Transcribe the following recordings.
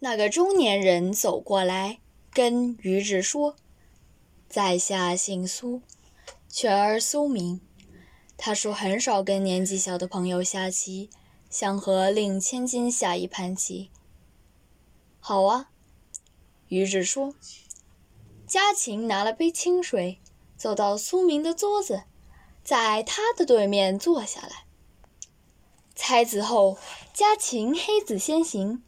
那个中年人走过来，跟于志说：“在下姓苏，全儿苏明。他说很少跟年纪小的朋友下棋，想和令千金下一盘棋。”好啊，于志说。家禽拿了杯清水，走到苏明的桌子，在他的对面坐下来。猜子后，家禽黑子先行。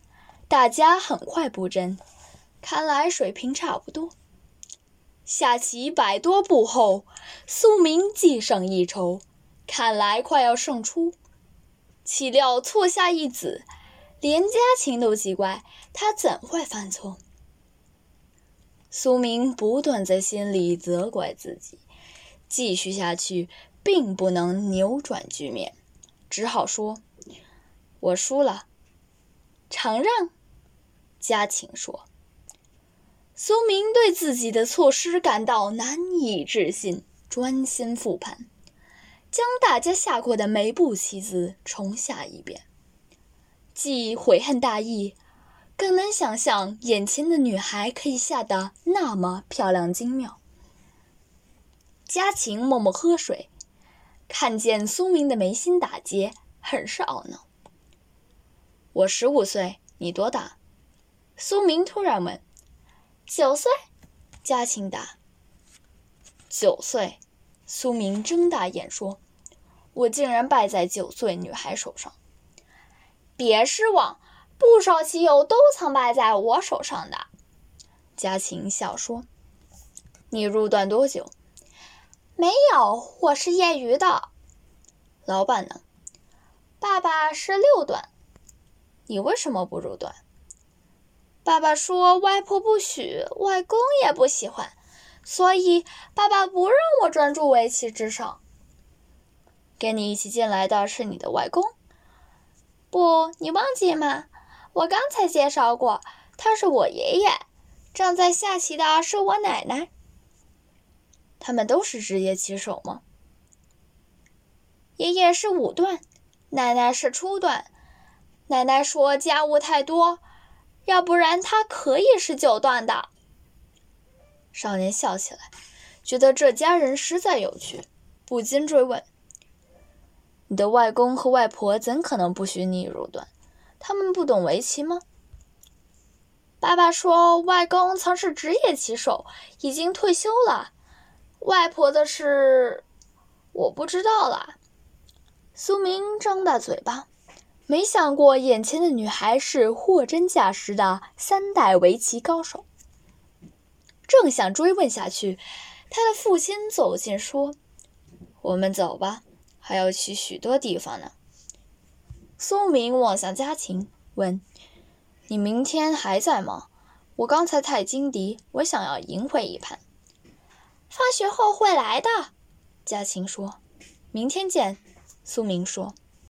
大家很快布阵，看来水平差不多。下棋百多步后，苏明技胜一筹，看来快要胜出。岂料错下一子，连家禽都奇怪他怎会犯错。苏明不断在心里责怪自己，继续下去并不能扭转局面，只好说：“我输了，承让。”嘉庆说：“苏明对自己的错失感到难以置信，专心复盘，将大家下过的每步棋子重下一遍，既悔恨大意，更能想象眼前的女孩可以下得那么漂亮精妙。”嘉晴默默喝水，看见苏明的眉心打结，很是懊恼。“我十五岁，你多大？”苏明突然问：“九岁？”嘉庆答：“九岁。”苏明睁大眼说：“我竟然败在九岁女孩手上。”别失望，不少棋友都曾败在我手上的。嘉庆笑说：“你入段多久？”“没有，我是业余的。”“老板呢？”“爸爸是六段。”“你为什么不入段？”爸爸说：“外婆不许，外公也不喜欢，所以爸爸不让我专注围棋之上。”跟你一起进来的是你的外公？不，你忘记吗？我刚才介绍过，他是我爷爷。正在下棋的是我奶奶。他们都是职业棋手吗？爷爷是五段，奶奶是初段。奶奶说家务太多。要不然他可以是九段的。少年笑起来，觉得这家人实在有趣，不禁追问：“你的外公和外婆怎可能不许你入段？他们不懂围棋吗？”爸爸说：“外公曾是职业棋手，已经退休了。外婆的事，我不知道了。”苏明张大嘴巴。没想过眼前的女孩是货真价实的三代围棋高手。正想追问下去，他的父亲走近说：“我们走吧，还要去许多地方呢。”苏明望向家禽，问：“你明天还在吗？我刚才太惊敌，我想要赢回一盘。”放学后会来的，家禽说：“明天见。”苏明说。